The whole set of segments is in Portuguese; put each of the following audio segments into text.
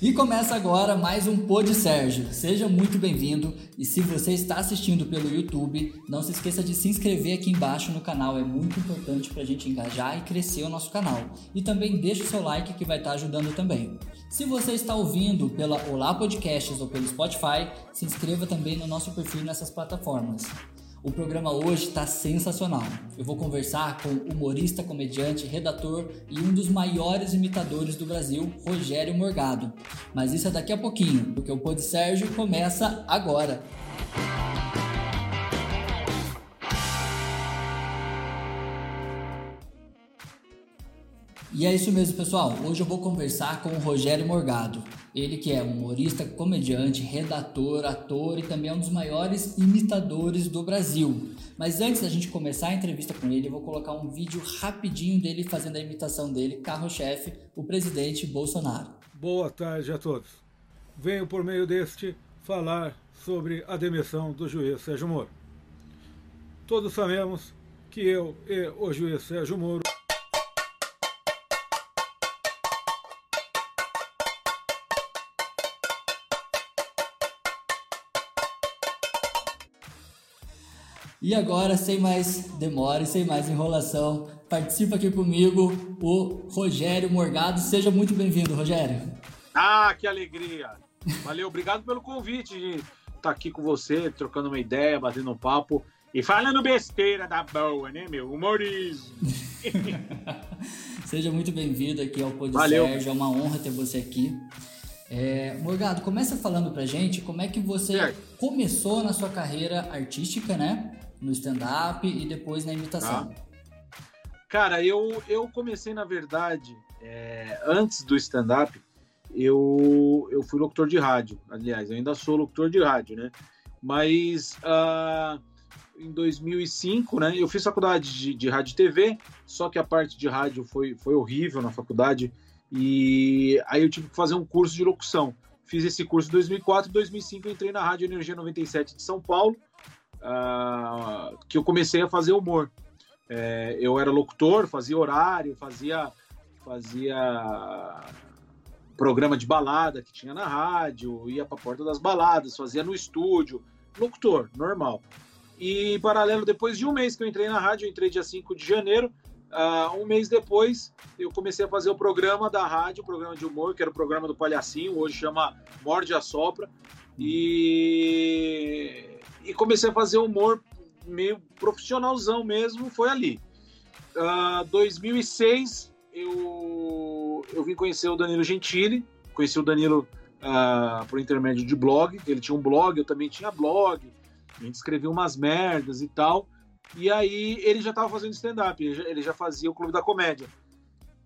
E começa agora mais um Pod Sérgio. Seja muito bem-vindo e se você está assistindo pelo YouTube, não se esqueça de se inscrever aqui embaixo no canal, é muito importante para a gente engajar e crescer o nosso canal. E também deixe o seu like que vai estar ajudando também. Se você está ouvindo pela Olá Podcasts ou pelo Spotify, se inscreva também no nosso perfil nessas plataformas. O programa hoje está sensacional. Eu vou conversar com humorista, comediante, redator e um dos maiores imitadores do Brasil, Rogério Morgado. Mas isso é daqui a pouquinho, porque o Pod Sérgio começa agora. E é isso mesmo, pessoal. Hoje eu vou conversar com o Rogério Morgado. Ele que é humorista, comediante, redator, ator e também é um dos maiores imitadores do Brasil. Mas antes da gente começar a entrevista com ele, eu vou colocar um vídeo rapidinho dele fazendo a imitação dele, carro-chefe, o presidente Bolsonaro. Boa tarde a todos. Venho por meio deste falar sobre a demissão do juiz Sérgio Moro. Todos sabemos que eu e o juiz Sérgio Moro E agora, sem mais demora e sem mais enrolação, participa aqui comigo o Rogério Morgado. Seja muito bem-vindo, Rogério. Ah, que alegria! Valeu, obrigado pelo convite de estar tá aqui com você, trocando uma ideia, batendo um papo e falando besteira da boa, né, meu? Humorismo. Seja muito bem-vindo aqui ao Pod Sérgio, é uma honra ter você aqui. É, Morgado, começa falando pra gente como é que você certo. começou na sua carreira artística, né? No stand-up e depois na imitação? Ah. Cara, eu, eu comecei, na verdade, é, antes do stand-up, eu, eu fui locutor de rádio. Aliás, eu ainda sou locutor de rádio, né? Mas uh, em 2005, né? Eu fiz faculdade de, de rádio e TV, só que a parte de rádio foi, foi horrível na faculdade. E aí eu tive que fazer um curso de locução. Fiz esse curso em 2004 e 2005 entrei na Rádio Energia 97 de São Paulo uh, que eu comecei a fazer humor. É, eu era locutor, fazia horário, fazia, fazia programa de balada que tinha na rádio, ia para a porta das baladas, fazia no estúdio, locutor, normal. E em paralelo, depois de um mês que eu entrei na rádio, eu entrei dia 5 de janeiro, uh, um mês depois eu comecei a fazer o programa da rádio, o programa de humor, que era o programa do Palhacinho, hoje chama Morde a Sopra. E e comecei a fazer humor meio profissionalzão mesmo, foi ali. Uh, 2006 eu, eu vim conhecer o Danilo Gentili, conheci o Danilo uh, por intermédio de blog, ele tinha um blog, eu também tinha blog, a gente escrevia umas merdas e tal, e aí ele já estava fazendo stand-up, ele, ele, já fazia o Clube da Comédia.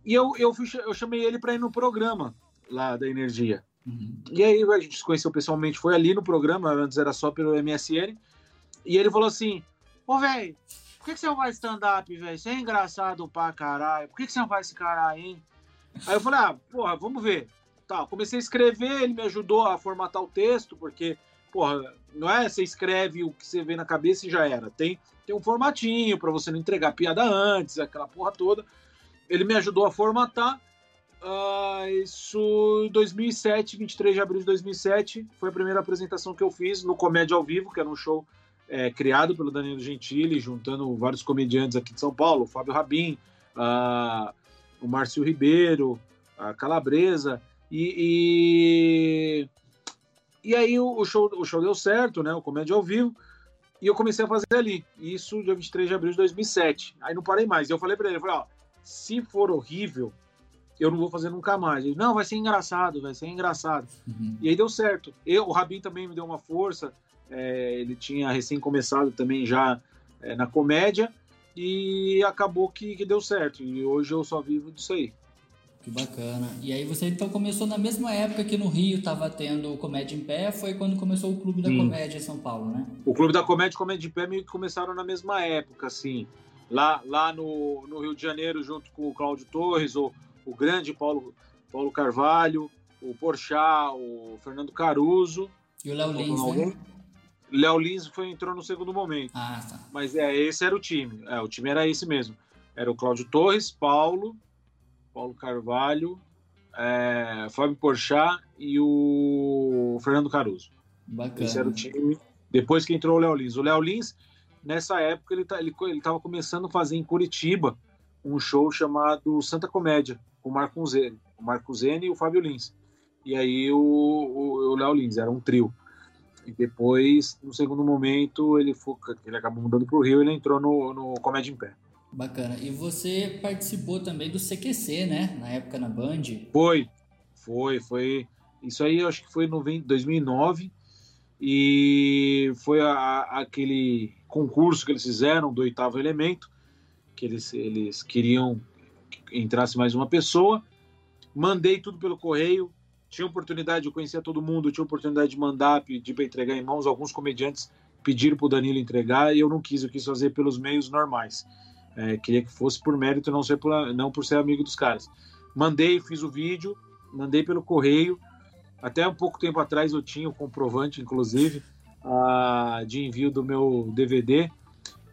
E eu, eu, fui, eu chamei ele para ir no programa lá da Energia. Uhum. E aí a gente se conheceu pessoalmente, foi ali no programa, antes era só pelo MSN. E ele falou assim: Ô, velho, por que, que você não faz stand-up, velho? Você é engraçado pra caralho. Por que, que você não faz esse caralho, hein? Aí eu falei: ah, porra, vamos ver. Tá, comecei a escrever, ele me ajudou a formatar o texto, porque, porra, não é você escreve o que você vê na cabeça e já era. Tem, tem um formatinho para você não entregar piada antes, aquela porra toda. Ele me ajudou a formatar. Uh, isso em 2007, 23 de abril de 2007, foi a primeira apresentação que eu fiz no Comédia ao Vivo, que era um show é, criado pelo Danilo Gentili, juntando vários comediantes aqui de São Paulo, o Fábio Rabin, uh, o Márcio Ribeiro, a Calabresa, e, e, e aí o, o, show, o show deu certo, né, o Comédia ao Vivo, e eu comecei a fazer ali, isso dia 23 de abril de 2007, aí não parei mais, eu falei para ele, eu falei, ó, se for horrível, eu não vou fazer nunca mais. Ele, não, vai ser engraçado, vai ser engraçado. Uhum. E aí deu certo. Eu, o Rabin também me deu uma força. É, ele tinha recém começado também já é, na comédia e acabou que, que, deu certo. E hoje eu só vivo disso aí. Que bacana. E aí você então começou na mesma época que no Rio estava tendo Comédia em Pé, foi quando começou o Clube da Sim. Comédia em São Paulo, né? O Clube da Comédia e Comédia em Pé meio que começaram na mesma época, assim. Lá, lá no, no Rio de Janeiro, junto com o Cláudio Torres, ou o grande Paulo, Paulo Carvalho, o Porchat, o Fernando Caruso. E o Léo Lins, né? Léo Lins foi, entrou no segundo momento. Ah, tá. Mas é, esse era o time. É, o time era esse mesmo. Era o Cláudio Torres, Paulo, Paulo Carvalho, é, Fábio Porchat e o Fernando Caruso. Bacana. Esse era o time. Depois que entrou o Léo Lins. O Léo Lins, nessa época, ele, tá, ele, ele tava começando a fazer em Curitiba um show chamado Santa Comédia, com o Marco Zene, o Marco Zene e o Fábio Lins. E aí o, o, o Léo Lins, era um trio. E depois, no segundo momento, ele, foi, ele acabou mudando para o Rio e ele entrou no, no Comédia em Pé. Bacana. E você participou também do CQC, né? Na época na Band. Foi, foi, foi. Isso aí eu acho que foi em 2009 e foi a, aquele concurso que eles fizeram do oitavo elemento, que eles, eles queriam que entrasse mais uma pessoa. Mandei tudo pelo correio, tinha oportunidade, eu conhecia todo mundo, tinha oportunidade de mandar, pedir para entregar em mãos. Alguns comediantes pediram para o Danilo entregar e eu não quis, eu quis fazer pelos meios normais. É, queria que fosse por mérito, não, ser por, não por ser amigo dos caras. Mandei, fiz o vídeo, mandei pelo correio. Até um pouco tempo atrás eu tinha o comprovante, inclusive, uh, de envio do meu DVD.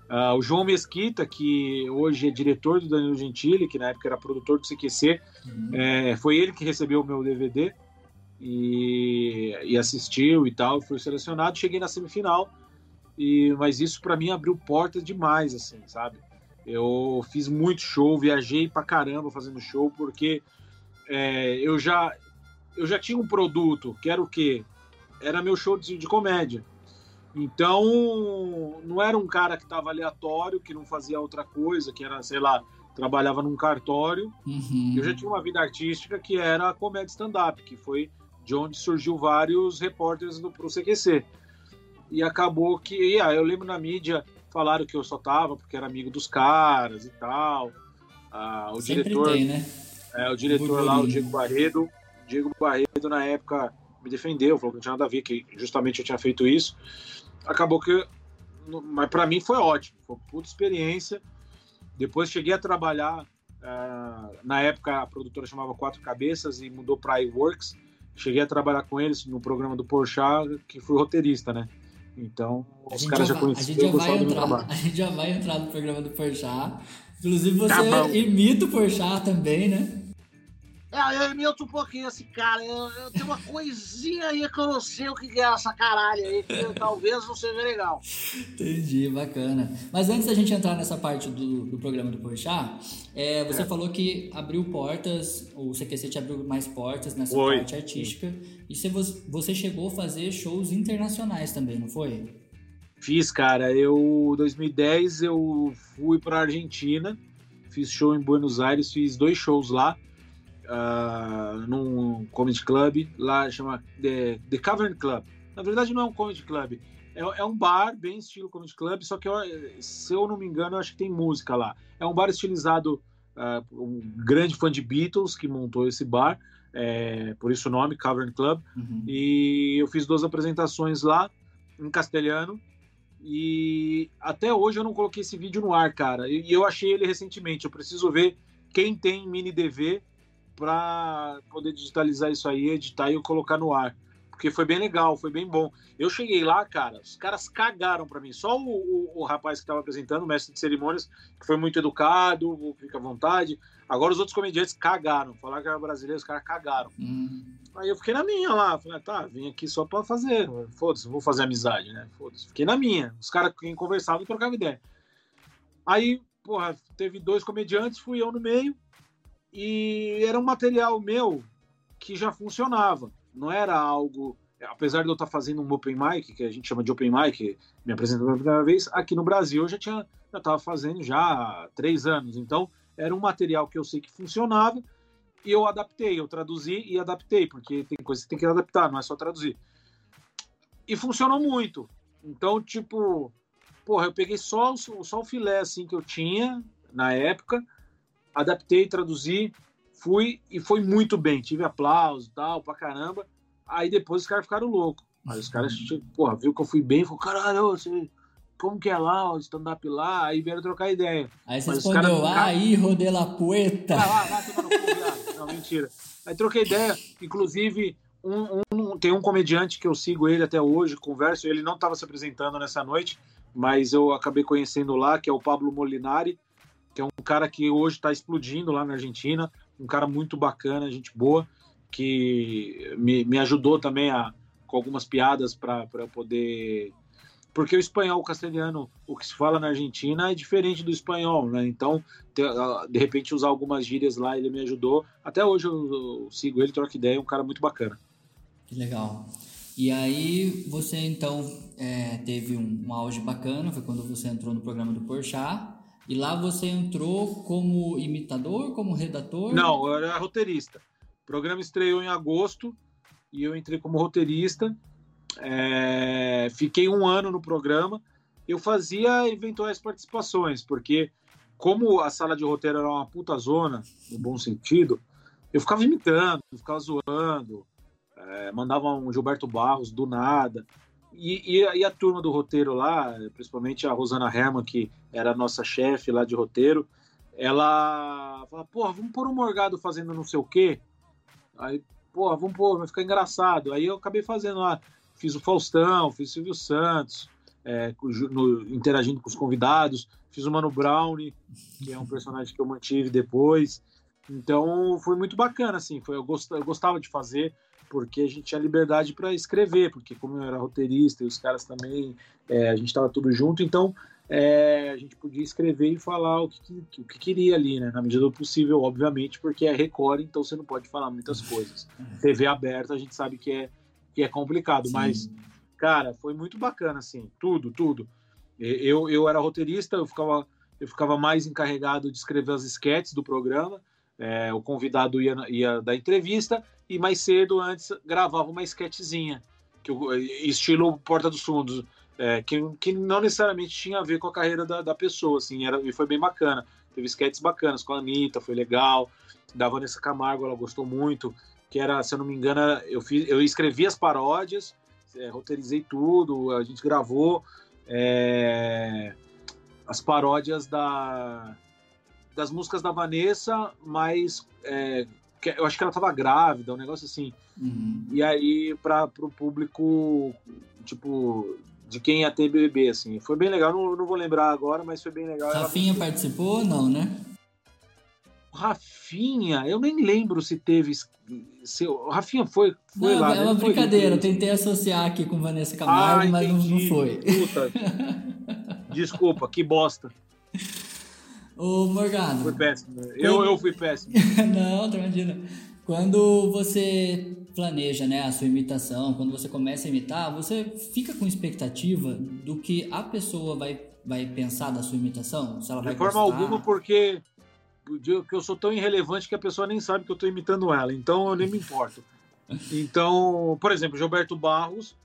Uh, o João Mesquita, que hoje é diretor do Danilo Gentili, que na época era produtor do CQC, uhum. é, foi ele que recebeu o meu DVD e, e assistiu e tal, foi selecionado. Cheguei na semifinal, e, mas isso para mim abriu portas demais, assim, sabe? Eu fiz muito show, viajei pra caramba fazendo show, porque é, eu já eu já tinha um produto, que era o quê? Era meu show de, de comédia. Então, não era um cara que estava aleatório, que não fazia outra coisa, que era, sei lá, trabalhava num cartório. Uhum. Eu já tinha uma vida artística que era a comédia stand-up, que foi de onde surgiu vários repórteres para o CQC. E acabou que, ah, eu lembro na mídia, falaram que eu só tava porque era amigo dos caras e tal. Ah, o Sempre diretor, tem, né? é, o diretor lá, o Diego Barredo, Diego Barredo na época me defendeu, falou que não tinha nada a ver, que justamente eu tinha feito isso. Acabou que, mas para mim foi ótimo, foi uma puta experiência. Depois cheguei a trabalhar, uh, na época a produtora chamava Quatro Cabeças e mudou para iWorks. Cheguei a trabalhar com eles no programa do Porchat, que fui roteirista, né? Então, os caras já, já conheciam. A gente já, vai entrar, a gente já vai entrar no programa do Porchat. Inclusive, você tá imita o Porchat também, né? É, eu imito um pouquinho esse cara. Eu, eu, tenho uma coisinha aí que eu não sei o que é essa caralho aí, que talvez não seja legal. Entendi, bacana. Mas antes da gente entrar nessa parte do, do programa do Porchat, é, você é. falou que abriu portas, o CQC te abriu mais portas nessa foi. parte artística. E você, você chegou a fazer shows internacionais também, não foi? Fiz, cara. Eu, 2010, eu fui para Argentina, fiz show em Buenos Aires, fiz dois shows lá uh, num comedy club, lá chama The, The Cavern Club. Na verdade não é um comedy club, é, é um bar bem estilo comedy club, só que eu, se eu não me engano, eu acho que tem música lá. É um bar estilizado, uh, um grande fã de Beatles que montou esse bar, é, por isso o nome, Cavern Club. Uhum. E eu fiz duas apresentações lá, em castelhano, e até hoje eu não coloquei esse vídeo no ar, cara. E eu achei ele recentemente. Eu preciso ver quem tem mini DV para poder digitalizar isso aí, editar e eu colocar no ar. Porque foi bem legal, foi bem bom. Eu cheguei lá, cara, os caras cagaram para mim. Só o, o, o rapaz que estava apresentando, o mestre de cerimônias, que foi muito educado, fica à vontade. Agora os outros comediantes cagaram. Falaram que era brasileiro, os caras cagaram. Hum. Aí eu fiquei na minha lá. Falei, ah, tá, vim aqui só para fazer. Foda-se, vou fazer amizade, né? Foda-se. Fiquei na minha. Os caras quem conversavam trocavam ideia. Aí, porra, teve dois comediantes, fui eu no meio e era um material meu que já funcionava. Não era algo, apesar de eu estar fazendo um open mic, que a gente chama de open mic, me apresentando pela primeira vez, aqui no Brasil eu já tinha, estava fazendo já há três anos. Então era um material que eu sei que funcionava e eu adaptei, eu traduzi e adaptei, porque tem coisas que tem que adaptar, não é só traduzir. E funcionou muito. Então, tipo, porra, eu peguei só, só o filé assim que eu tinha na época adaptei, traduzi, fui e foi muito bem. Tive aplauso tal, pra caramba. Aí depois os caras ficaram loucos. Aí os caras, tipo, porra, viu que eu fui bem, falou, caralho, você, como que é lá, o stand-up lá? Aí vieram trocar ideia. Aí você respondeu, ah, hijo de la pueta. Ah, no cu, Não, mentira. Aí troquei ideia, inclusive, um, um, tem um comediante que eu sigo ele até hoje, converso, ele não estava se apresentando nessa noite, mas eu acabei conhecendo lá, que é o Pablo Molinari, que é um cara que hoje está explodindo lá na Argentina, um cara muito bacana, gente boa. que me, me ajudou também a, com algumas piadas para poder. Porque o espanhol, o castelhano, o que se fala na Argentina é diferente do espanhol, né? Então, de repente, usar algumas gírias lá, ele me ajudou. Até hoje eu, eu sigo ele, troco ideia, é um cara muito bacana. Que legal. E aí, você então é, teve um, um auge bacana, foi quando você entrou no programa do Porchat. E lá você entrou como imitador, como redator? Não, eu era roteirista. O programa estreou em agosto e eu entrei como roteirista. É, fiquei um ano no programa. Eu fazia eventuais participações, porque como a sala de roteiro era uma puta zona, no bom sentido, eu ficava imitando, ficava zoando, é, mandava um Gilberto Barros do nada. E, e, e, a turma do roteiro lá, principalmente a Rosana Herman, que era a nossa chefe lá de roteiro, ela fala, porra, vamos pôr um Morgado fazendo não sei o quê. Aí, porra, vamos pôr, vai ficar engraçado. Aí eu acabei fazendo lá, fiz o Faustão, fiz o Silvio Santos, é, no, interagindo com os convidados, fiz o Mano Brown, que é um personagem que eu mantive depois. Então foi muito bacana, assim, foi, eu, gost, eu gostava de fazer porque a gente tinha liberdade para escrever, porque como eu era roteirista e os caras também, é, a gente estava tudo junto, então é, a gente podia escrever e falar o que, o que queria ali, né? Na medida do possível, obviamente, porque é Record, então você não pode falar muitas coisas. TV aberta, a gente sabe que é, que é complicado, Sim. mas, cara, foi muito bacana, assim, tudo, tudo. Eu, eu era roteirista, eu ficava, eu ficava mais encarregado de escrever as esquetes do programa, é, o convidado ia, ia dar entrevista e mais cedo, antes, gravava uma esquetezinha, que estilo Porta dos Fundos, é, que, que não necessariamente tinha a ver com a carreira da, da pessoa, assim, era, e foi bem bacana. Teve sketches bacanas com a Anitta, foi legal. Da Vanessa Camargo, ela gostou muito, que era, se eu não me engano, eu, fiz, eu escrevi as paródias, é, roteirizei tudo, a gente gravou é, as paródias da, das músicas da Vanessa, mas é, eu acho que ela tava grávida, um negócio assim. Uhum. E aí, para o público, tipo, de quem ia ter bebê, assim. Foi bem legal, não, não vou lembrar agora, mas foi bem legal. Rafinha ela... participou não, né? Rafinha, eu nem lembro se teve. Se, Rafinha foi, foi não, lá. É uma né? brincadeira, eu tentei associar aqui com Vanessa Camargo, ah, mas não, não foi. Puta. Desculpa, que bosta. Ô, Morgado. Foi péssimo. Eu, eu fui péssimo. não, imagina. Quando você planeja né, a sua imitação, quando você começa a imitar, você fica com expectativa do que a pessoa vai, vai pensar da sua imitação? Se ela vai De forma gostar. alguma, porque que eu sou tão irrelevante que a pessoa nem sabe que eu estou imitando ela, então eu nem me importo. Então, por exemplo, Gilberto Barros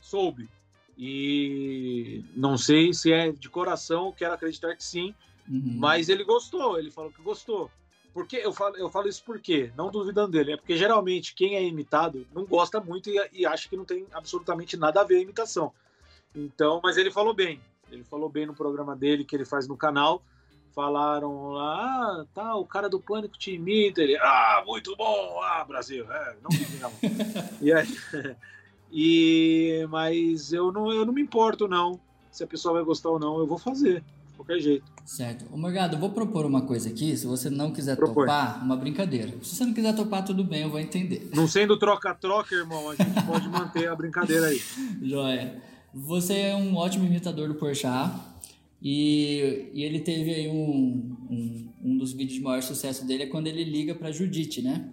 soube. E não sei se é de coração, quero acreditar que sim, Uhum. Mas ele gostou, ele falou que gostou. Porque eu falo, eu falo isso porque, não duvidando dele, é porque geralmente quem é imitado não gosta muito e, e acha que não tem absolutamente nada a ver a imitação. Então, mas ele falou bem. Ele falou bem no programa dele que ele faz no canal. Falaram lá, ah, tá, o cara do pânico te imita. Ele, ah, muito bom, ah, Brasil, é, não me não. e aí, e, mas eu não, eu não me importo, não. Se a pessoa vai gostar ou não, eu vou fazer qualquer jeito. Certo. Ô Morgado, eu vou propor uma coisa aqui, se você não quiser Propor. topar, uma brincadeira. Se você não quiser topar, tudo bem, eu vou entender. Não sendo troca-troca, irmão, a gente pode manter a brincadeira aí. Joia. Você é um ótimo imitador do Porchat e, e ele teve aí um, um, um dos vídeos de maior sucesso dele é quando ele liga pra Judite, né?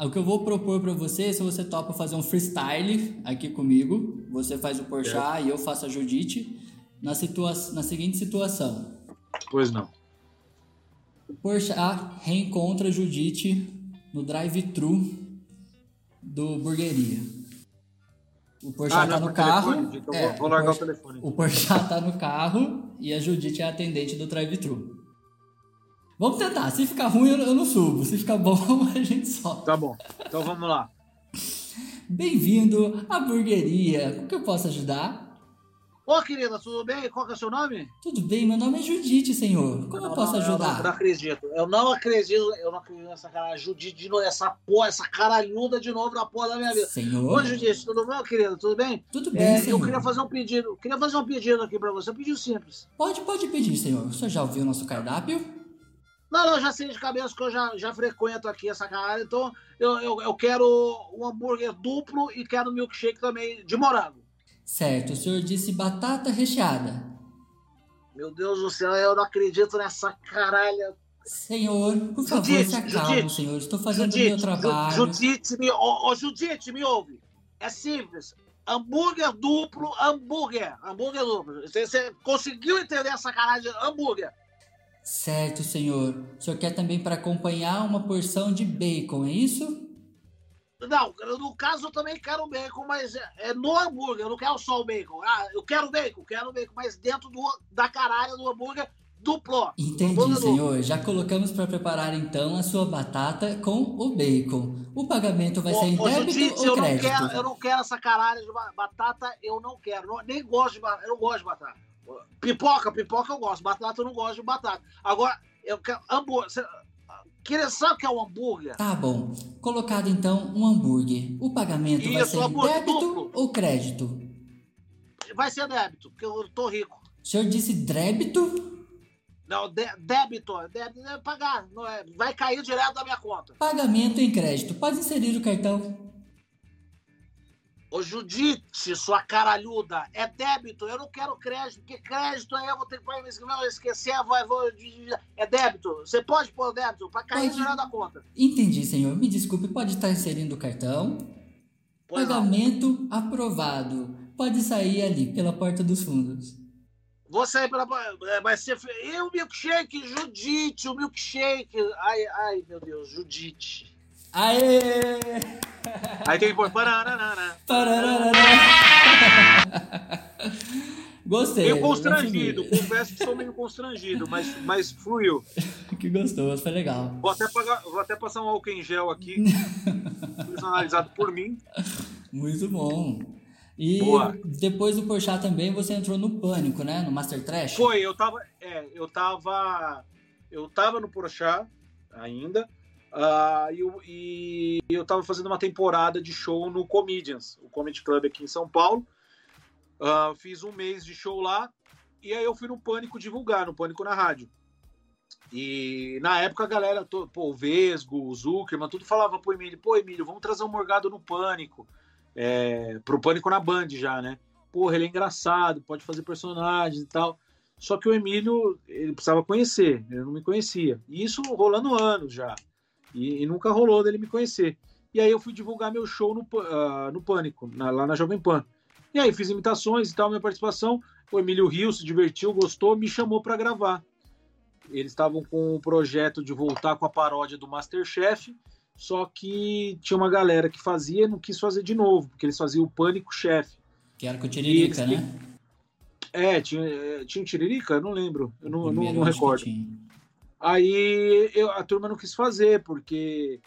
O que eu vou propor para você, se você topa fazer um freestyle aqui comigo, você faz o Porchat é. e eu faço a Judite na, situa na seguinte situação. Pois não. Porsche reencontra Judite no drive-thru do Burgueria. O Porsche ah, tá no carro. Telefone, é, vou largar o, Porsche, o telefone. O Porsche tá no carro e a Judite é a atendente do drive-thru. Vamos tentar. Se ficar ruim, eu não subo. Se ficar bom, a gente sobe. Tá bom. Então vamos lá. Bem-vindo à burgueria. Como que eu posso ajudar? Ô, querida, tudo bem? Qual que é o seu nome? Tudo bem, meu nome é Judite, senhor. Como não, eu posso não, ajudar? Eu não, acredito. Eu não acredito. Eu não acredito nessa cara. Judite de novo, essa porra, essa caralhuda de novo na porra da minha vida. Senhor. Ô, Judite, tudo bom, querida? Tudo bem? Tudo bem, é, senhor. Eu queria fazer um pedido. Queria fazer um pedido aqui pra você. Um pedido simples. Pode, pode pedir, senhor. O senhor já ouviu o nosso cardápio? Não, não, já sei de cabeça que eu já, já frequento aqui essa cara. Então, eu, eu, eu quero um hambúrguer duplo e quero milkshake também de morango. Certo, o senhor disse batata recheada. Meu Deus do céu, eu não acredito nessa caralha. Senhor, por favor, Judite, se acalme, Judite, senhor. Estou fazendo o Judite, meu trabalho. Ju- Judite, me, ô, ô, Judite, me ouve. É simples. Hambúrguer duplo, hambúrguer. Hambúrguer duplo. Você, você conseguiu entender essa caralho de hambúrguer? Certo, senhor. O senhor quer também para acompanhar uma porção de bacon, é isso? Não, no caso eu também quero bacon, mas é, é no hambúrguer, eu não quero só o bacon. Ah, eu quero bacon, quero bacon, mas dentro do, da caralho do hambúrguer duplo. Entendi, Hambúrguer duplo. senhor. Já colocamos para preparar então a sua batata com o bacon. O pagamento vai ser em Ô, ô, débito Judite, ou eu não, crédito? quero, eu não quero essa caralho de ba- batata, eu não quero. Não- nem gosto de batata, eu não gosto de batata. Pipoca, pipoca eu gosto, batata eu não gosto de batata. Agora, eu quero hambúrguer. Queria saber o que é um hambúrguer? Tá bom. Colocado então um hambúrguer. O pagamento vai Isso, ser em hambúrguer débito duplo. ou crédito? Vai ser débito, porque eu tô rico. O senhor disse débito? Não, dé- débito, débito é pagar, não é, vai cair direto da minha conta. Pagamento em crédito. Pode inserir o cartão. Ô Judite, sua caralhuda, é débito, eu não quero crédito, porque crédito aí eu vou ter que me esquecer, vou esquecer, vai, vou, é débito. Você pode pôr débito para cair Pode. da conta. Entendi, senhor. Me desculpe, pode estar inserindo o cartão. Pois não. Pagamento aprovado. Pode sair ali pela porta dos fundos. Vou sair pela. é, Vai ser. E o milkshake, Judite, o milkshake. Ai, ai, meu Deus, Judite. Aê! Aí tem que pôr. Gostei. Meio constrangido, confesso que sou meio constrangido, mas, mas fluiu. Que gostoso, foi legal. Vou até, pagar- vou até passar um álcool em gel aqui, personalizado por mim. Muito bom. E Boa. depois do Porchat também você entrou no Pânico, né? No Master Trash. Foi, eu tava. É, eu tava. Eu tava no Porchat ainda. Ah, e, eu, e eu tava fazendo uma temporada de show no Comedians, o Comedy Club aqui em São Paulo. Ah, fiz um mês de show lá. E aí eu fui no Pânico divulgar, no Pânico na rádio. E na época a galera, to- pô, o Vesgo, o Zuckerman, tudo falava pro Emílio, pô, Emílio, vamos trazer um Morgado no Pânico. É, pro Pânico na Band já, né? Porra, ele é engraçado, pode fazer personagens e tal. Só que o Emílio, ele precisava conhecer, ele não me conhecia. E isso rolando anos já. E, e nunca rolou dele me conhecer. E aí eu fui divulgar meu show no, ah, no Pânico, na- lá na Jovem Pan. E aí fiz imitações e tal, minha participação. O Emílio riu, se divertiu, gostou, me chamou para gravar. Eles estavam com o projeto de voltar com a paródia do Masterchef, só que tinha uma galera que fazia e não quis fazer de novo, porque eles faziam o Pânico Chef. Que era com o Tiririca, eles- né? É, tinha, é, tinha um Tiririca? Eu não lembro, eu não, não- não recordo. tinha. Aí eu- a turma não quis fazer, porque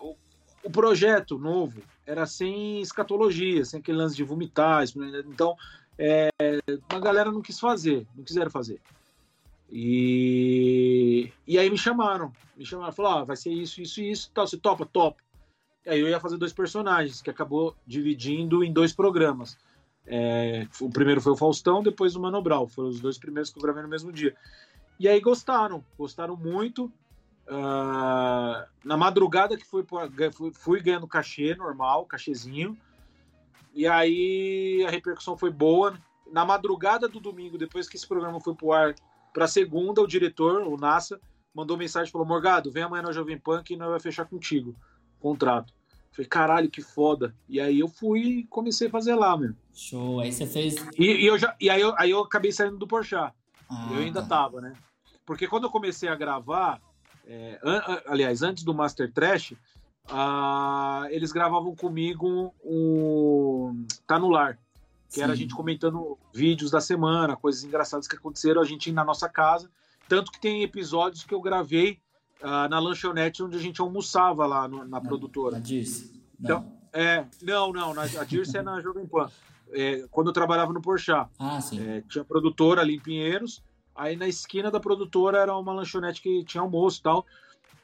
o, o projeto novo era sem escatologia, sem aquele lance de vomitar. né? Então, é, a galera não quis fazer, não quiseram fazer. E, e aí me chamaram, me chamaram, falaram, ah, vai ser isso, isso e isso, tal, você topa? E aí eu ia fazer dois personagens, que acabou dividindo em dois programas. É, o primeiro foi o Faustão, depois o Mano Brown. Foram os dois primeiros que eu gravei no mesmo dia. E aí gostaram, gostaram muito. Ah, na madrugada que fui, fui, fui ganhando cachê normal, cachezinho. E aí a repercussão foi boa. Na madrugada do domingo, depois que esse programa foi pro ar para segunda, o diretor, o NASA, mandou mensagem e falou: Morgado, vem amanhã na Jovem Pan que nós vai fechar contigo contrato. Falei, caralho, que foda. E aí eu fui e comecei a fazer lá, meu. Show. Aí você fez. E, e eu já, e aí, eu, aí eu acabei saindo do Porchat. Ah, Eu ainda tá. tava, né? Porque quando eu comecei a gravar, é, an- aliás, antes do Master Trash, ah, eles gravavam comigo o Tá no Lar, que era a Sim. gente comentando vídeos da semana, coisas engraçadas que aconteceram, a gente na nossa casa. Tanto que tem episódios que eu gravei ah, na lanchonete onde a gente almoçava lá no- na Na- produtora. Na Dirce. Então- Não. É, não, não, na, a Dirce é na Jovem Pan. É, quando eu trabalhava no Porchat. Ah, sim. É, tinha produtora ali em Pinheiros. Aí na esquina da produtora era uma lanchonete que tinha almoço e tal.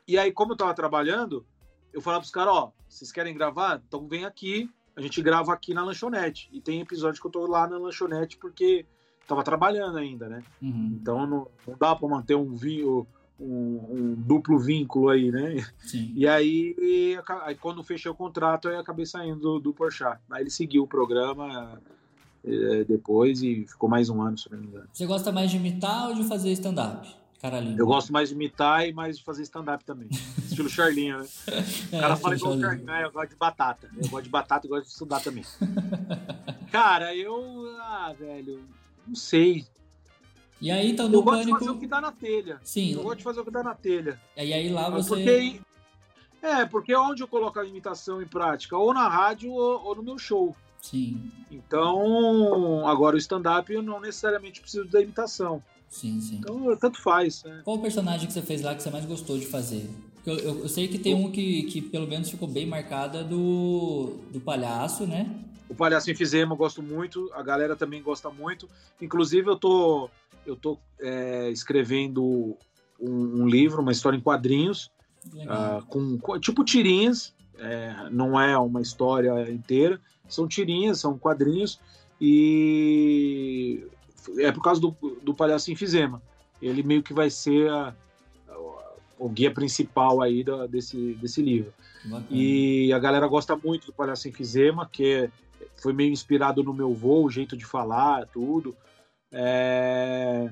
E aí, como eu tava trabalhando, eu falava pros caras, ó, vocês querem gravar? Então vem aqui, a gente grava aqui na lanchonete. E tem episódio que eu tô lá na lanchonete porque tava trabalhando ainda, né? Uhum. Então não, não dá pra manter um, vi- um, um duplo vínculo aí, né? Sim. E aí, aí, quando fechei o contrato, aí acabei saindo do, do Porchat. Aí ele seguiu o programa depois e ficou mais um ano, se não me engano. Você gosta mais de imitar ou de fazer stand-up? Caralhinho. Eu gosto mais de imitar e mais de fazer stand-up também. Estilo Charlinho, né? O cara É, fala igual o Charlinho. Né? Eu gosto de batata. Eu gosto de batata e gosto de estudar também. Cara, eu. Ah, velho. Não sei. E aí, então, Eu no gosto de fazer o que dá na telha. Sim, Eu gosto de fazer o que dá na telha. e aí lá você... Porque É, porque onde eu coloco a imitação em prática? Ou na rádio ou, ou no meu show. Sim, Então, agora o stand-up eu não necessariamente preciso da imitação. sim, sim. Então, tanto faz. né? Qual o personagem que você fez lá que você mais gostou de fazer? Eu, eu- eu sei que tem um que, que pelo menos ficou bem marcado é do, do palhaço, né? O Palhaço Enfisema eu gosto muito, a galera também gosta muito. Inclusive, eu tô, eu tô é, escrevendo um, um livro, uma história em quadrinhos, ah, com, com- tipo tirinhas, é, não é uma história inteira, são tirinhas, são quadrinhos, e é por causa do, do Palhaço Enfisema. Ele meio que vai ser a- a- o guia principal aí da- desse, desse livro. bacana. E a galera gosta muito do Palhaço Enfisema, que é- foi meio inspirado no meu voo, o jeito de falar, tudo. É,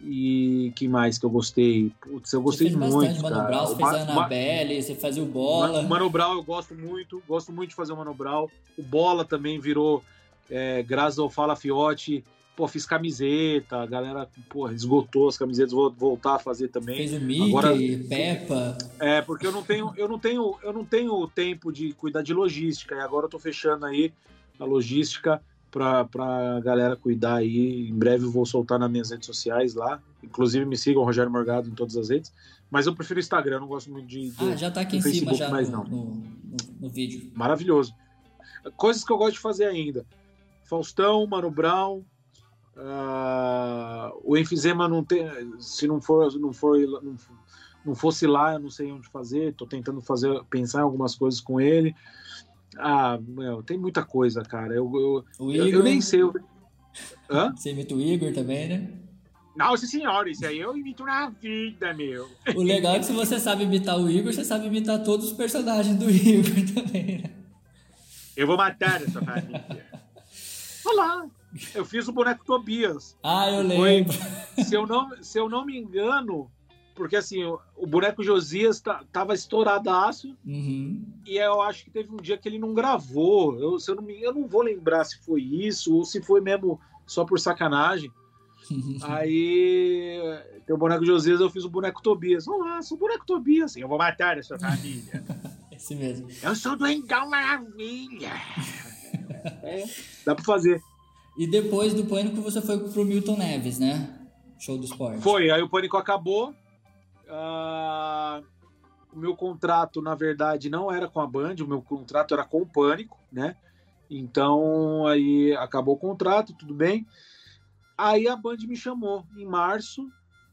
E que mais que eu gostei? Putz, eu Você gostei fez muito, bastante, Mano. Brown, você fez a Annabelle, você fazia o Bola. Ma- Mano Brown eu gosto muito, gosto muito de fazer o Mano Brown. O Bola também virou, é, graças ao Fala Fiote, pô, fiz camiseta, a galera, pô, esgotou as camisetas, vou voltar a fazer também. Fez o Mickey, Agora- Peppa. É, porque eu não tenho, eu não tenho, eu não tenho tempo de cuidar de logística. E agora eu tô fechando aí a logística pra, pra galera cuidar aí. Em breve eu vou soltar nas minhas redes sociais lá. Inclusive me sigam, Rogério Morgado, em todas as redes. Mas eu prefiro Instagram, não gosto muito de. de- Ah, já tá aqui em no cima Facebook já mais no, não. no, no- no vídeo. Maravilhoso. Coisas que eu gosto de fazer ainda. Faustão, Mano Brown. ah, o enfisema não tem. Se não for, não for, não, não fosse lá, eu não sei onde fazer. Tô tentando fazer, pensar em algumas coisas com ele. Ah, meu, tem muita coisa, cara. Eu, eu, O eu, Igor. eu nem sei. eu- Hã? Você imita o Igor também, né? Nossa senhora, isso aí eu imito na vida, meu. O legal é que se você sabe imitar o Igor, você sabe imitar todos os personagens do Igor também, né? Eu vou matar essa família. Olá! Eu fiz o boneco Tobias. Ah, eu Foi- lembro. se eu não, se eu não me engano, porque assim, o, o boneco Josias tá, tava estouradaço Uhum. e eu acho que teve um dia que ele não gravou. Eu, se eu, não me, eu não vou lembrar se foi isso ou se foi mesmo só por sacanagem. Aí, tem o boneco Josias, eu fiz o boneco Tobias. Olá, sou o boneco Tobias. Eu vou matar essa família. Esse mesmo. eu sou do Endão Maravilha. É, dá pra fazer. E depois do Pânico você foi pro Milton Neves, né? Show do esporte. Foi, aí o Pânico acabou. Ah, o meu contrato, na verdade, não era com a Band, o meu contrato era com o Pânico, né? Então, aí acabou o contrato, tudo bem. Aí a Band me chamou em março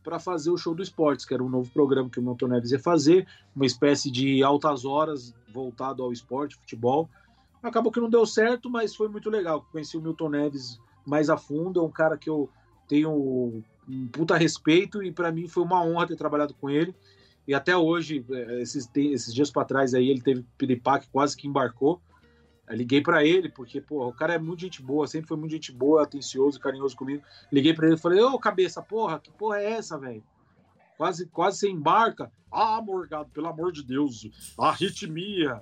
para fazer o show do esportes, que era um novo programa que o Milton Neves ia fazer, uma espécie de altas horas voltado ao esporte, futebol. Acabou que não deu certo, mas foi muito legal. Conheci o Milton Neves mais a fundo, é um cara que eu tenho um puta respeito e para mim foi uma honra ter trabalhado com ele. E até hoje, eh, esses, esses dias para trás aí, ele teve piripaque, quase que embarcou. Eu liguei para ele, porque, pô, o cara é muito gente boa, sempre foi muito gente boa, atencioso, carinhoso comigo. Liguei para ele e falei, ô cabeça, porra, que porra é essa, velho? Quase, quase você embarca. Ah, Morgado, pelo amor de Deus, arritmia.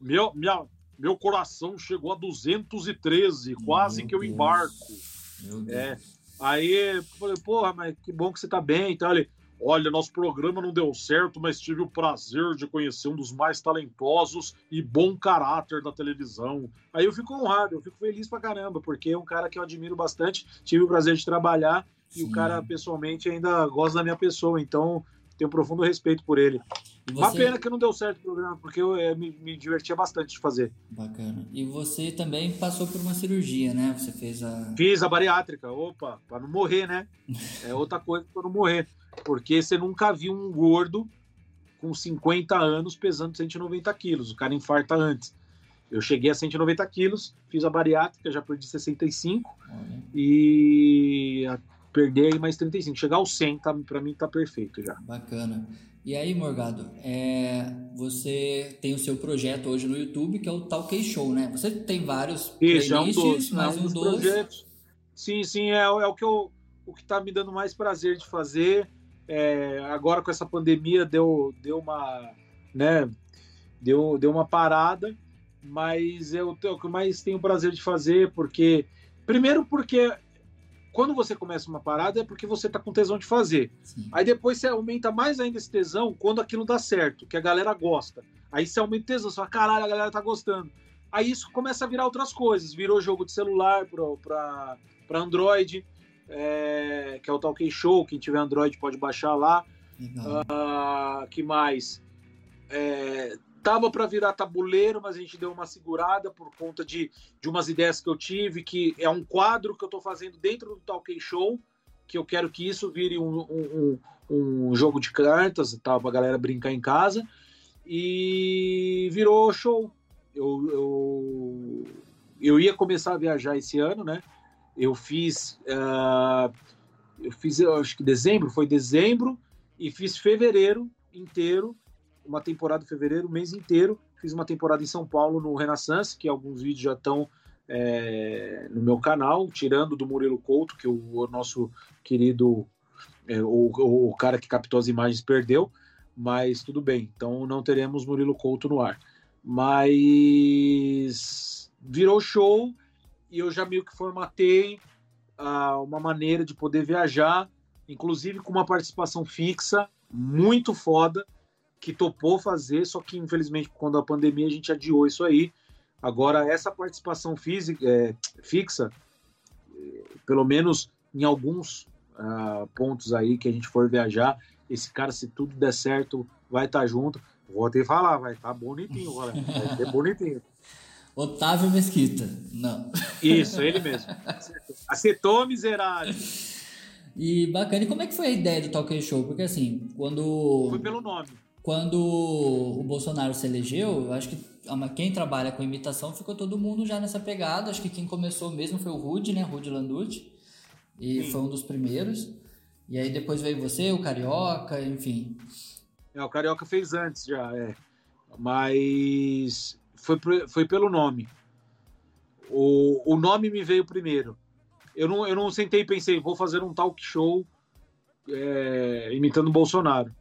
Meu, minha, meu coração chegou a 213, quase Meu que eu embarco. É. Aí eu falei, porra, mas que bom que você tá bem. Então ele, olha, nosso programa não deu certo, mas tive o prazer de conhecer um dos mais talentosos e bom caráter da televisão. Aí eu fico honrado, eu fico feliz pra caramba, porque é um cara que eu admiro bastante, tive o prazer de trabalhar e o Sim. cara pessoalmente ainda gosta da minha pessoa, então tenho profundo respeito por ele. E Uma você- pena que não deu certo o programa, porque eu eh, me, me divertia bastante de fazer. Bacana. E você também passou por uma cirurgia, né? Você fez a. Fiz a bariátrica, opa, para não morrer, né? É outra coisa para não morrer. Porque você nunca viu um gordo com 50 anos pesando 190 quilos. O cara infarta antes. Eu cheguei a 190 quilos, fiz a bariátrica, já perdi 65 Olha. e perder aí mais 35. Chegar aos 100, tá, para mim tá perfeito já. Bacana. E aí, Morgado, é, você tem o seu projeto hoje no YouTube, que é o Talk Show, né? Você tem vários Isso, é um dos, mas é um dos, dos projetos. Sim, sim, é, é, o que eu, o que tá me dando mais prazer de fazer. É, agora com essa pandemia deu, deu uma, né, deu, deu uma parada, mas é o, é o que eu mais tenho prazer de fazer, porque primeiro porque quando você começa uma parada é porque você tá com tesão de fazer. Sim. Aí depois você aumenta mais ainda esse tesão quando aquilo dá certo, que a galera gosta. Aí você aumenta o tesão, você fala, caralho, a galera tá gostando. Aí isso começa a virar outras coisas. Virou jogo de celular para Android, é, que é o Talk Show. Quem tiver Android pode baixar lá. Uh, que mais? É, Tava para virar tabuleiro, mas a gente deu uma segurada por conta de, de umas ideias que eu tive, que é um quadro que eu estou fazendo dentro do Talk Show, que eu quero que isso vire um, um, um, um jogo de cartas, tá, para a galera brincar em casa. E virou show. Eu, eu, eu ia começar a viajar esse ano, né? Eu fiz, uh, eu fiz, eu acho que dezembro, foi dezembro, e fiz fevereiro inteiro uma temporada em fevereiro, o mês inteiro. Fiz uma temporada em São Paulo no Renaissance, que alguns vídeos já estão é, no meu canal, tirando do Murilo Couto, que o, o nosso querido, é, o, o, cara que captou as imagens perdeu, mas tudo bem, então não teremos Murilo Couto no ar. Mas virou show e eu já meio que formatei ah, uma maneira de poder viajar, inclusive com uma participação fixa, muito foda que topou fazer, só que infelizmente quando a pandemia a gente adiou isso aí. Agora essa participação física, é, fixa, pelo menos em alguns uh, pontos aí que a gente for viajar, esse cara se tudo der certo vai estar tá junto. Vou até falar, vai estar tá bonitinho, vai ser bonitinho. Otávio Mesquita, não. Isso, ele mesmo. Acertou, miserável. E bacana. E como é que foi a ideia do Talk Show? Porque assim, quando. Foi pelo nome quando o Bolsonaro se elegeu, eu acho que quem trabalha com imitação ficou todo mundo já nessa pegada. Acho que quem começou mesmo foi o Rude, né? Rude Landucci. E Sim. foi um dos primeiros. E aí depois veio você, o Carioca, enfim. É, o Carioca fez antes já, é. Mas foi, foi pelo nome. O, o nome me veio primeiro. Eu não, eu não sentei e pensei, vou fazer um talk show é, imitando o Bolsonaro.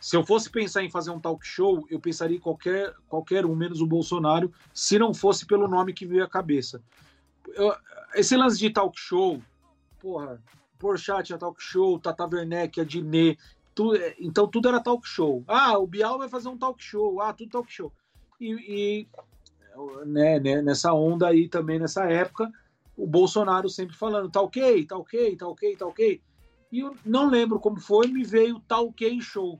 Se eu fosse pensar em fazer um talk show, eu pensaria em qualquer, qualquer um, menos o Bolsonaro, se não fosse pelo nome que veio à cabeça. Eu, esse lance de talk show, porra, Porchat é talk show, Tata Werneck, Adnet, tu, então tudo era talk show. Ah, o Bial vai fazer um talk show, ah, tudo talk show. E, e né, né, nessa onda aí também, nessa época, o Bolsonaro sempre falando, tá ok, tá ok, tá ok, tá ok. E eu não lembro como foi, me veio tá ok show.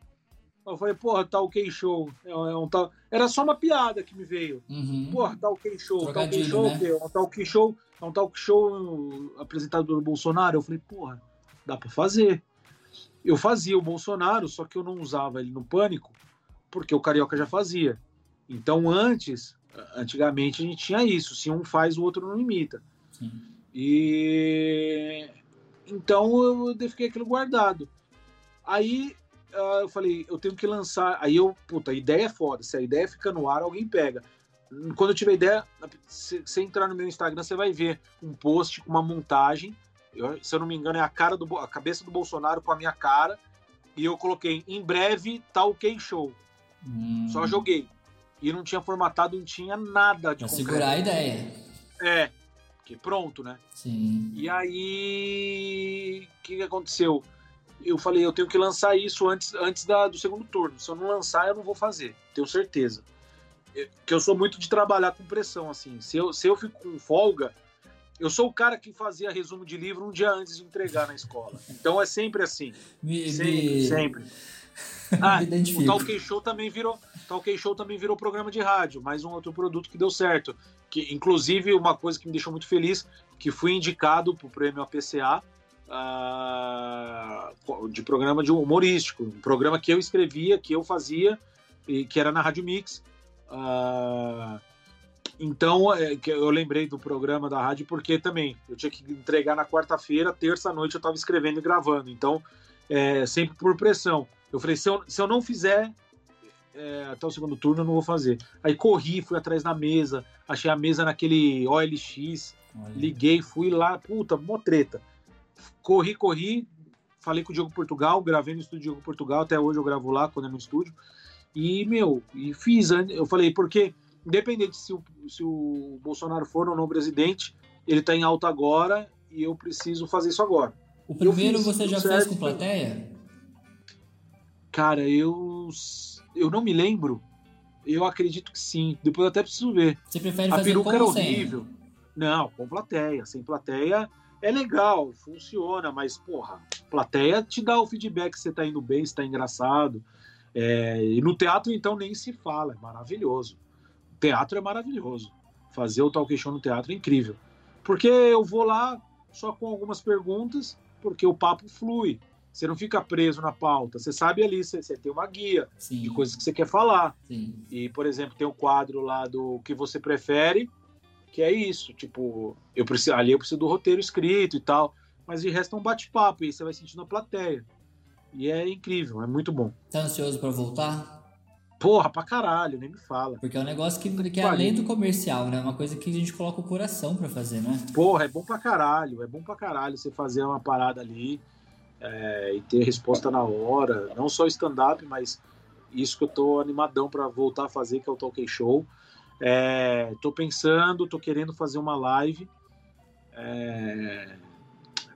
Eu falei, porra, tá ok show. É, é um tal... Era só uma piada que me veio. Uhum. Porra, tá ok show. Tá ok show, né? é um talk show, é um talk show apresentado pelo Bolsonaro. Eu falei, porra, dá pra fazer. Eu fazia o Bolsonaro, só que eu não usava ele no pânico, porque o Carioca já fazia. Então, antes, antigamente a gente tinha isso. Se um faz, o outro não imita. Sim. E então eu fiquei aquilo guardado. Aí uh, eu falei, eu tenho que lançar. Aí eu, puta, a ideia é foda. Se a ideia fica no ar, alguém pega. Quando eu tiver ideia, se você entrar no meu Instagram, você vai ver um post com uma montagem. Eu, se eu não me engano, é a cara do a cabeça do Bolsonaro com a minha cara. E eu coloquei em breve tal tá show. Hum. Só joguei. E não tinha formatado, não tinha nada de Pra segurar a ideia. É, pronto, né? Sim. E aí, o que aconteceu? Eu falei, eu tenho que lançar isso antes, antes da, do segundo turno. Se eu não lançar, eu não vou fazer, tenho certeza. Eu, que eu sou muito de trabalhar com pressão, assim. Se eu, se eu fico com folga, eu sou o cara que fazia resumo de livro um dia antes de entregar na escola. Então é sempre assim. Me, sempre, me... sempre. Ah, o Talk Show também virou, Talk Show também virou programa de rádio, mais um outro produto que deu certo. Que inclusive uma coisa que me deixou muito feliz, que fui indicado para o prêmio APCA uh, de programa de humorístico, um programa que eu escrevia, que eu fazia, e que era na Rádio Mix. Uh, Então, é, que eu lembrei do programa da rádio porque também eu tinha que entregar na quarta-feira, terça-noite eu estava escrevendo e gravando. Então, é, sempre por pressão. Eu falei, se eu, se eu não fizer é, até o segundo turno, eu não vou fazer. Aí corri, fui atrás da mesa, achei a mesa naquele OLX, Olha. liguei, fui lá, puta, mó treta. Corri, corri, falei com o Diogo Portugal, gravei no estúdio Diogo Portugal, até hoje eu gravo lá quando é no estúdio. E, meu, e fiz, eu falei, porque independente se o, se o Bolsonaro for ou não presidente, ele tá em alta agora e eu preciso fazer isso agora. O primeiro fiz, você já fez com plateia? Cara, eu eu não me lembro. Eu acredito que sim. Depois eu até preciso ver. Você prefere a fazer peruca era horrível. Sem? Não, com plateia. Sem plateia é legal, funciona, mas, porra, plateia te dá o feedback se você tá indo bem, se tá engraçado. É, e no teatro, então, nem se fala, é maravilhoso. O teatro é maravilhoso. Fazer o talk show no teatro é incrível. Porque eu vou lá só com algumas perguntas, porque o papo flui. Você não fica preso na pauta. Você sabe ali, você, você tem uma guia Sim. de coisas que você quer falar. Sim. E, por exemplo, tem o um quadro lá do que você prefere, que é isso. Tipo, eu preciso, ali eu preciso do roteiro escrito e tal. Mas de resto é um bate-papo e você vai sentindo a plateia. E é incrível, é muito bom. Tá ansioso para voltar? Porra, pra caralho, nem me fala. Porque é um negócio que, que é além do comercial, né? É uma coisa que a gente coloca o coração para fazer, né? Porra, é bom pra caralho. É bom pra caralho você fazer uma parada ali é, e ter resposta na hora. Não só stand-up, mas isso que eu tô animadão para voltar a fazer, que é o Talk Show. É, tô pensando, tô querendo fazer uma live é,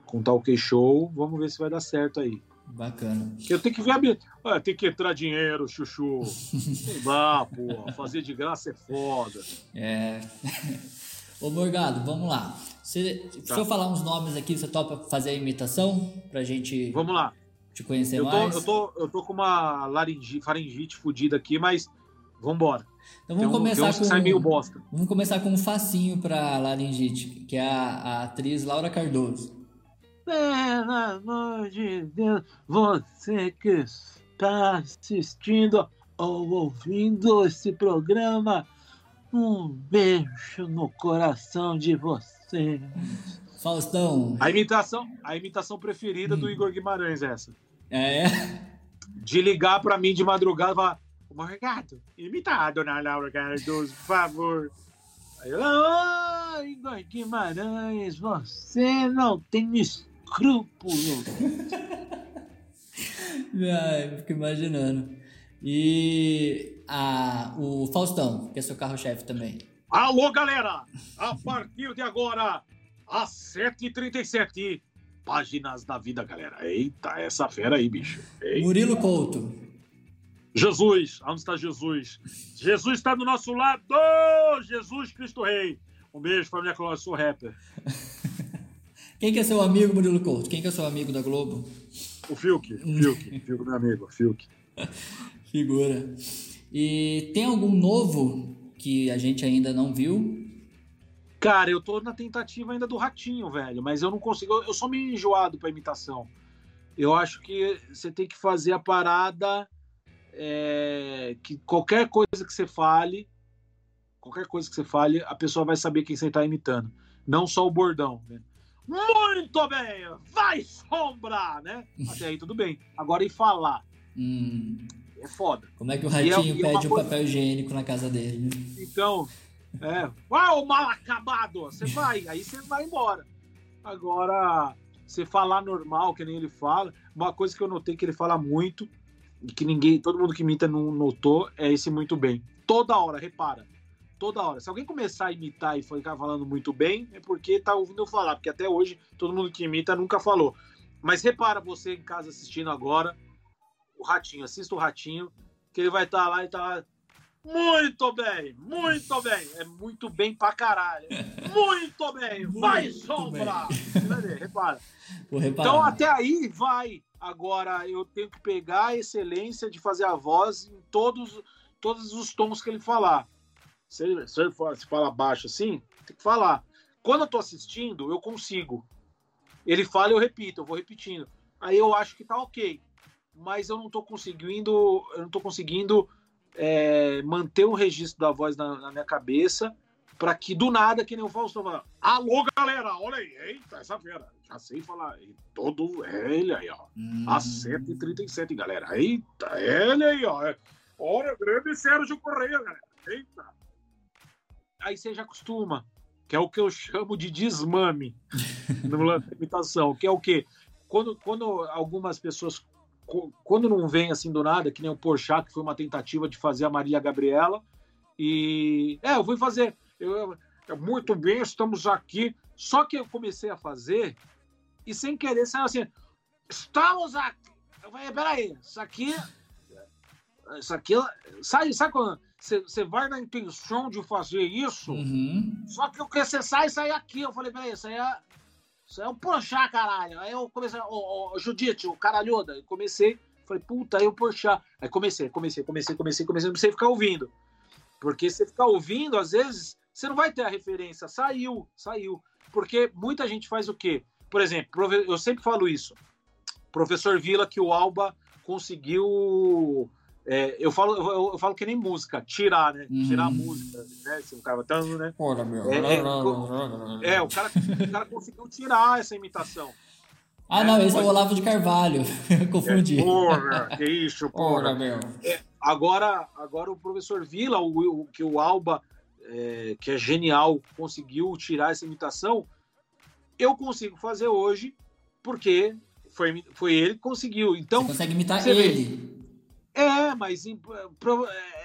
com Talk Show. Vamos ver se vai dar certo aí. Bacana. Eu tenho que ver a tem que entrar dinheiro, chuchu. Não dá, pô. Fazer de graça é foda. É. Ô, Morgado, vamos lá. Se, tá. se eu falar uns nomes aqui, você topa fazer a imitação pra gente. Vamos lá. Te conhecer eu tô, mais? Eu tô, eu tô com uma laringite, faringite fodida aqui, mas vambora. Então vamos um, começar com. Sai meio bosta. Vamos começar com um facinho pra laringite, que é a, a atriz Laura Cardoso. Pelo amor de Deus, você que está assistindo ou ouvindo esse programa, um beijo no coração de vocês. Faustão. A imitação, a imitação preferida hum. do Igor Guimarães essa. É. De ligar para mim de madrugada e falar: Morgado, imita a dona Laura Cardoso, por favor. Aí ela, oh, Igor Guimarães, você não tem escrúpulos. Ai, fico imaginando. E a, o Faustão, que é seu carro-chefe também. Alô, galera! A partir de agora, às 7h37, páginas da vida, galera. Eita, essa fera aí, bicho. Eita. Murilo Couto. Jesus, onde está Jesus? Jesus está do nosso lado! Jesus Cristo Rei! Um beijo para minha clã, sou rapper. Quem que é seu amigo, Murilo Couto? Quem que é seu amigo da Globo? O Fiuk, Fiuk, Fiuk, meu amigo, Fiuk. Figura. E tem algum novo que a gente ainda não viu? Cara, eu tô na tentativa ainda do ratinho, velho, mas eu não consigo. Eu sou meio enjoado pra imitação. Eu acho que você tem que fazer a parada é, que qualquer coisa que você fale, qualquer coisa que você fale, a pessoa vai saber quem você tá imitando. Não só o bordão. Né? Muito bem! Vai, sombra! Né? Até aí tudo bem. Agora em falar. Hum. É foda. Como é que o é- ratinho é, pede o coisa... papel higiênico na casa dele? Então, é. Uau, mal acabado! Você vai, aí você vai embora. Agora, você falar normal, que nem ele fala, uma coisa que eu notei que ele fala muito, que ninguém, todo mundo que imita não notou, é esse muito bem. Toda hora, repara toda hora. Se alguém começar a imitar e ficar falando muito bem, é porque tá ouvindo eu falar, porque até hoje todo mundo que imita nunca falou. Mas repara você em casa assistindo agora o Ratinho, assista o Ratinho, que ele vai estar tá lá e tá lá. Muito bem, muito bem. É muito bem pra caralho. Muito bem, vai muito sombra. Bem. repara. Então até aí vai. Agora eu tenho que pegar a excelência de fazer a voz em todos, todos os tons que ele falar. Se ele, se ele se fala baixo assim, tem que falar. Quando eu tô assistindo, eu consigo. Ele fala, eu repito, eu vou repetindo. Aí eu acho que tá ok. Mas eu não tô conseguindo, eu não tô conseguindo é, manter o registro da voz na, na, minha cabeça para que do nada, que nem o Fausto fala, alô galera, olha aí, eita, essa fera, já sei falar, e todo ele aí, ó, Hum. às 7h37, galera, eita, ele aí, ó, olha, grande Sérgio Correia, galera, eita. Aí você já acostuma, que é o que eu chamo de desmame da imitação, que é o quê? Quando, quando algumas pessoas, quando não vem assim do nada, que nem o Porchat, que foi uma tentativa de fazer a Marília Gabriela, e, é, eu fui fazer, eu, muito bem, estamos aqui, só que eu comecei a fazer, e sem querer saiu assim, estamos aqui, eu falei, peraí, isso aqui, isso aqui, sabe, sabe quando você vai na intenção de fazer isso, Uhum. só que o que você sai, sai aqui. Eu falei, peraí, isso aí é. Isso aí é um Porchat, caralho. Aí eu comecei, ô, ô, Judite, o caralhuda. Eu comecei, falei, puta, aí o Porchat. Aí comecei, comecei, comecei, comecei, comecei, comecei a ficar ouvindo. Porque você ficar ouvindo, às vezes, você não vai ter a referência. Saiu, saiu. Porque muita gente faz o quê? Por exemplo, eu sempre falo isso. Professor Vila, que o Alba conseguiu. é, eu, falo, eu, eu falo que nem música, tirar, né? Uhum. Tirar a música, né? Se o cara vai tão, né? Ora, meu. É, é, É, o cara, o cara conseguiu tirar essa imitação. Ah, não, esse é o Olavo de Carvalho. Confundi. Porra, que isso, Ora, porra. meu. Agora, agora o professor Vila, o, o- que o Alba, é, que é genial, conseguiu tirar essa imitação, eu consigo fazer hoje, porque foi, foi ele que conseguiu. Então, Você consegue imitar você vê. ele. É, mas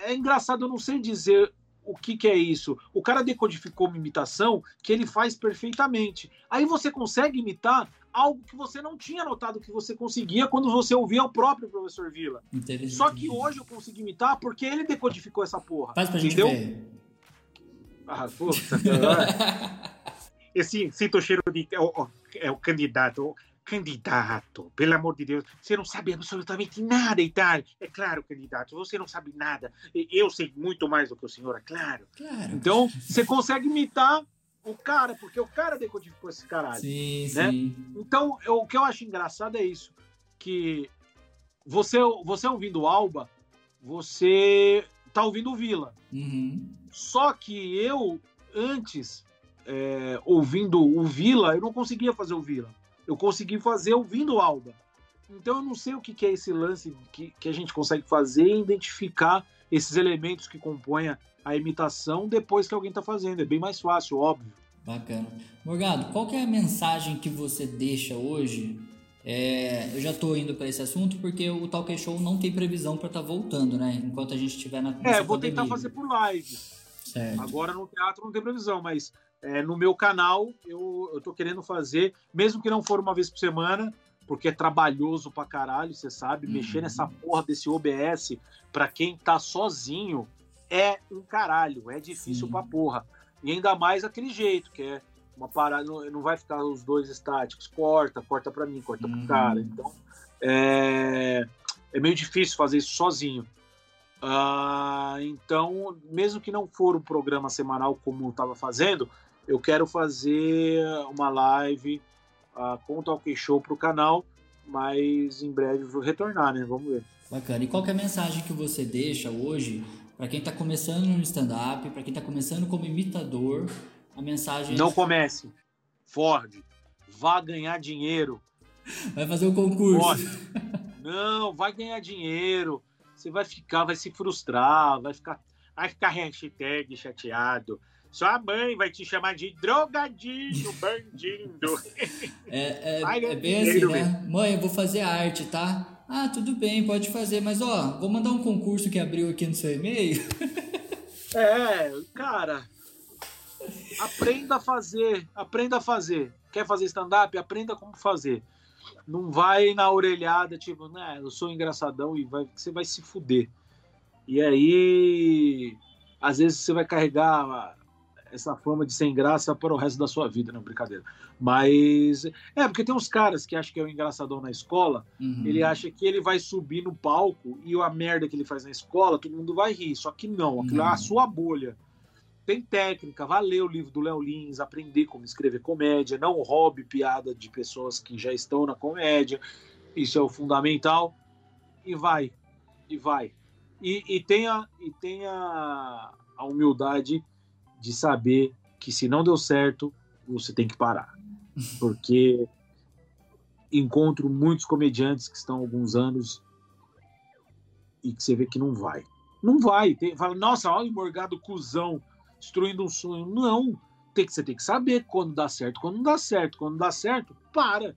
é engraçado, eu não sei dizer o que, que é isso. O cara decodificou uma imitação que ele faz perfeitamente. Aí você consegue imitar algo que você não tinha notado que você conseguia quando você ouvia o próprio professor Vila. Só que hoje eu consegui imitar porque ele decodificou essa porra. Faz pra gente entendeu? ver. Ah, puta. Esse sinto o cheiro de. É o, é o candidato. o Candidato, pelo amor de Deus, você não sabe absolutamente nada, Itália. É claro, candidato, você não sabe nada. E Eu sei muito mais do que o senhor, é claro. Claro. Então, você consegue imitar o cara, porque o cara decodificou esse caralho. Sim, né? sim. Então, eu- o que eu acho engraçado é isso, que você, você ouvindo o Alba, você tá ouvindo o Vila. Uhum. Só que eu, antes, é, ouvindo o Vila, eu não conseguia fazer o Vila. Eu consegui fazer ouvindo o Alba. Então eu não sei o que, que é esse lance que, que a gente consegue fazer e identificar esses elementos que compõem a, imitação depois que alguém está fazendo. É bem mais fácil, óbvio. Bacana. Morgado, qual é a mensagem que você deixa hoje? É, eu já tô indo para esse assunto porque o Talk Show não tem previsão para estar voltando, né? Enquanto a gente estiver na É, vou tentar pandemia. fazer por live. Certo. Agora no teatro não tem previsão, mas é, no meu canal eu, eu tô querendo fazer, mesmo que não for uma vez por semana, porque é trabalhoso pra caralho, você sabe, Uhum. mexer nessa porra desse OBS pra quem tá sozinho é um caralho, é difícil Sim. pra porra. E ainda mais aquele jeito, que é uma parada, não, não vai ficar os dois estáticos, corta, corta pra mim, corta Uhum. pro cara. Então, é, é meio difícil fazer isso sozinho. Ah, então, mesmo que não for um programa semanal como eu estava fazendo, eu quero fazer uma live ah, com o Talk Show para o canal, mas em breve vou retornar, né? Vamos ver. Bacana. E qual que é a mensagem que você deixa hoje para quem tá começando no stand-up, para quem tá começando como imitador? A mensagem Não comece. Ford, vá ganhar dinheiro. vai fazer o concurso. Ford. Não, vai ganhar dinheiro. Você vai ficar, vai se frustrar, vai ficar, vai ficar hashtag chateado. Sua mãe vai te chamar de drogadinho, bandido. É, é, é bem assim, né? Mãe, eu vou fazer arte, tá? Ah, tudo bem, pode fazer, mas ó, vou mandar um concurso que abriu aqui no seu e-mail. É, cara, aprenda a fazer, aprenda a fazer. Quer fazer stand-up? Aprenda como fazer. Não vai na orelhada, tipo, né, eu sou engraçadão e vai, você vai se fuder. E aí, às vezes você vai carregar essa fama de sem graça para o resto da sua vida, não brincadeira. Mas é porque tem uns caras que acham que é o engraçadão na escola, Uhum. ele acha que ele vai subir no palco e a merda que ele faz na escola, todo mundo vai rir. Só que não, aquilo é Não. a sua bolha. Tem técnica, vai ler o livro do Léo Lins, aprender como escrever comédia, não roube piada de pessoas que já estão na comédia. Isso é o fundamental. E vai, e vai. E, e tenha, e tenha a humildade de saber que se não deu certo, você tem que parar. Porque encontro muitos comediantes que estão há alguns anos e que você vê que não vai. Não vai. Tem, fala, nossa, olha o Morgado cuzão, destruindo um sonho. Não. Tem que, você tem que saber quando dá certo, quando não dá certo. Quando dá certo, para.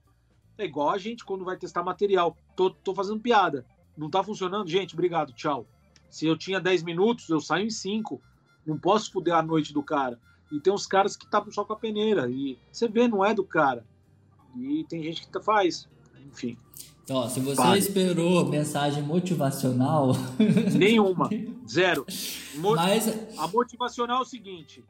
É igual a gente quando vai testar material. Tô, tô fazendo piada. Não tá funcionando? Gente, obrigado, tchau. Se eu tinha 10 minutos, eu saio em 5. Não posso fuder a noite do cara. E tem uns caras que estavam só com a peneira. E você vê, não é do cara. E tem gente que faz. Enfim. Então, ó, se você Pare. esperou mensagem motivacional. Nenhuma. Zero. Mas... A motivacional é o seguinte.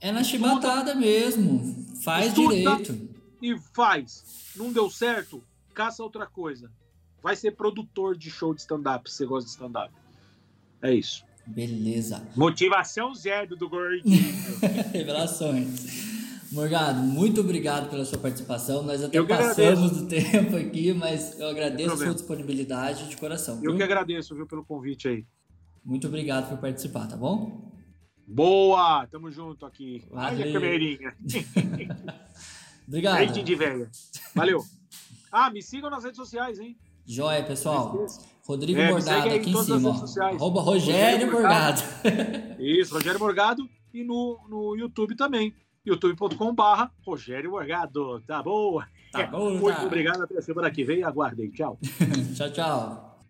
É na chibatada mesmo. Faz estuda direito. E faz. Não deu certo? Caça outra coisa. Vai ser produtor de show de stand-up, se você gosta de stand-up. É isso. Beleza. Motivação zero do gordinho. Revelações. Morgado, muito obrigado pela sua participação. Nós até passamos do tempo aqui, mas eu agradeço a sua disponibilidade de coração. Eu viu? que agradeço, viu, pelo convite aí. Muito obrigado por participar, tá bom? Boa! Tamo junto aqui. Olha a câmerinha. obrigado. de velha. Valeu. Ah, me sigam nas redes sociais, hein? Joia, pessoal. Rodrigo é, Morgado aqui em cima. Arroba Rogério, Rogério Morgado. Morgado. Isso, Rogério Morgado. E no, no YouTube também youtube.com.br Rogério Morgado. Tá bom? Tá bom, Muito tá. obrigado. Até semana que vem. Aguardem. Tchau. tchau, tchau.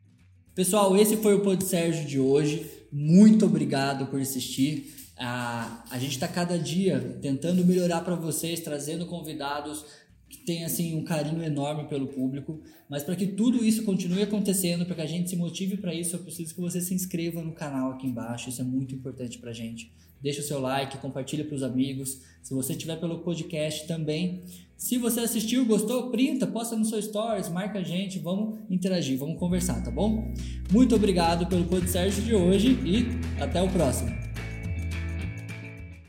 Pessoal, esse foi o Pod Sérgio de hoje. Muito obrigado por assistir. Ah, a gente está cada dia tentando melhorar para vocês, trazendo convidados que têm assim um carinho enorme pelo público. Mas para que tudo isso continue acontecendo, para que a gente se motive para isso, eu preciso que você se inscreva no canal aqui embaixo. Isso é muito importante para a gente deixa o seu like, compartilha para os amigos. Se você estiver pelo podcast também, se você assistiu, gostou, printa, posta no seu stories, marca a gente, vamos interagir, vamos conversar, tá bom? Muito obrigado pelo podcast de hoje e até o próximo.